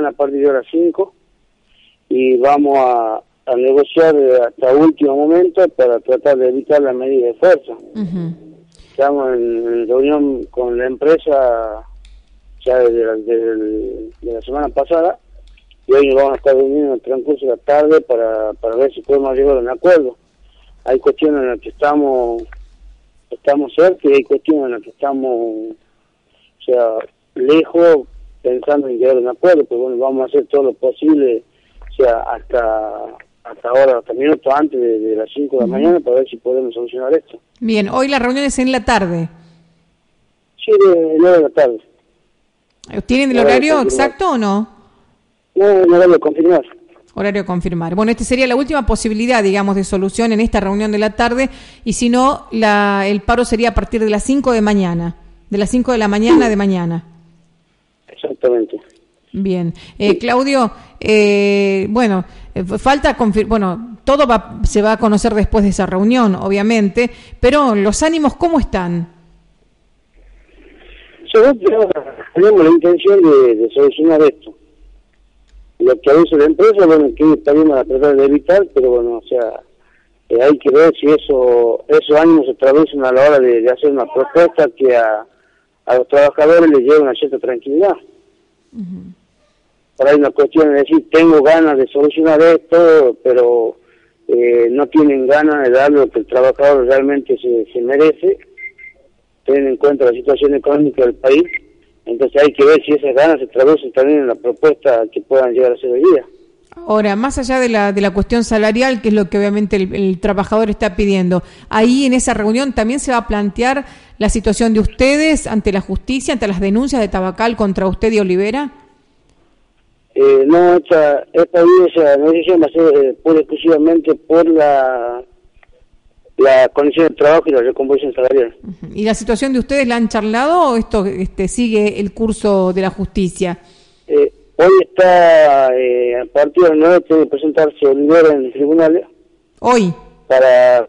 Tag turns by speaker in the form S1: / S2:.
S1: mañana a partir de las 5 y vamos a, negociar hasta último momento para tratar de evitar la medida de fuerza. Estamos en, reunión con la empresa ya desde la, de la semana pasada y hoy nos vamos a estar reuniendo en el transcurso de la tarde para, para ver si podemos llegar a un acuerdo. Hay cuestiones en las que estamos estamos cerca y hay cuestiones en las que estamos o sea lejos pensando en llegar a un acuerdo, pero bueno, vamos a hacer todo lo posible, o sea, hasta hasta ahora, hasta minutos antes de, las 5 de la mañana para ver si podemos solucionar esto.
S2: Bien, hoy la reunión es en la tarde.
S1: Sí, 9 de la tarde.
S2: ¿Tienen el horario exacto o no?
S1: No, el horario confirmar.
S2: Horario confirmar. Bueno, esta sería la última posibilidad, digamos, de solución en esta reunión de la tarde y si no, la, el paro sería a partir de las 5 de mañana, de las 5 de la mañana de mañana.
S1: Exactamente.
S2: Bien. Eh, Claudio, eh, bueno, eh, falta bueno, todo va, se va a conocer después de esa reunión, obviamente, pero los ánimos, ¿cómo están?
S1: tenemos la intención de, solucionar esto. Lo que hecho la empresa, bueno, que también a tratar de evitar, pero bueno, o sea, hay que ver si eso esos ánimos se traducen a la hora de, hacer una propuesta que a, a los trabajadores les lleve una cierta tranquilidad. Por ahí una cuestión de decir, tengo ganas de solucionar esto, pero eh, no tienen ganas de dar lo que el trabajador realmente se, merece, teniendo en cuenta la situación económica del país. Entonces hay que ver si esas ganas se traducen también en la propuesta que puedan llegar a ser hoy día.
S2: Ahora, más allá de la, de la cuestión salarial, que es lo que obviamente el, trabajador está pidiendo, ahí en esa reunión también se va a plantear la situación de ustedes ante la justicia, ante las denuncias de Tabacal contra usted y Olivera.
S1: Eh, no, esta, esta decisión va a ser eh, pura exclusivamente por la, la condición de trabajo y la recomposición salarial.
S2: ¿Y la situación de ustedes la han charlado o esto este, sigue el curso de la justicia?
S1: Hoy está, eh, a partir del 9, tiene que presentarse Olivera en el tribunal.
S2: ¿Hoy?
S1: Para,